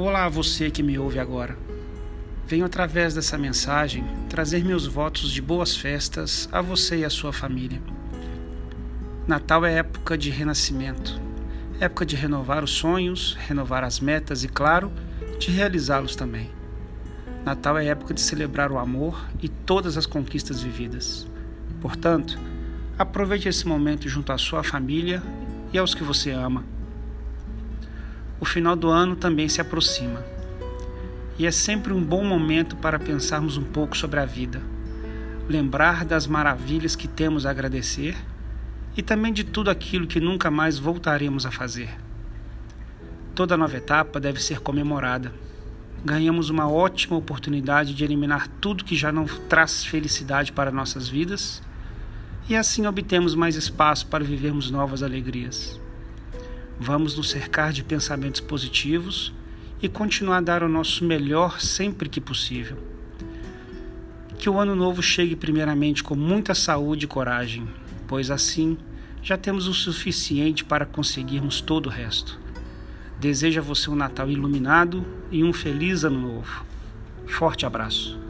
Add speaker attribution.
Speaker 1: Olá, você que me ouve agora. Venho através dessa mensagem trazer meus votos de boas festas a você e a sua família. Natal é época de renascimento, época de renovar os sonhos, renovar as metas e, claro, de realizá-los também. Natal é época de celebrar o amor e todas as conquistas vividas. Portanto, aproveite esse momento junto à sua família e aos que você ama o final do ano também se aproxima. E é sempre um bom momento para pensarmos um pouco sobre a vida, lembrar das maravilhas que temos a agradecer e também de tudo aquilo que nunca mais voltaremos a fazer. Toda nova etapa deve ser comemorada. Ganhamos uma ótima oportunidade de eliminar tudo que já não traz felicidade para nossas vidas e assim obtemos mais espaço para vivermos novas alegrias. Vamos nos cercar de pensamentos positivos e continuar a dar o nosso melhor sempre que possível. Que o ano novo chegue primeiramente com muita saúde e coragem, pois assim já temos o suficiente para conseguirmos todo o resto. Desejo a você um Natal iluminado e um feliz Ano Novo. Forte abraço.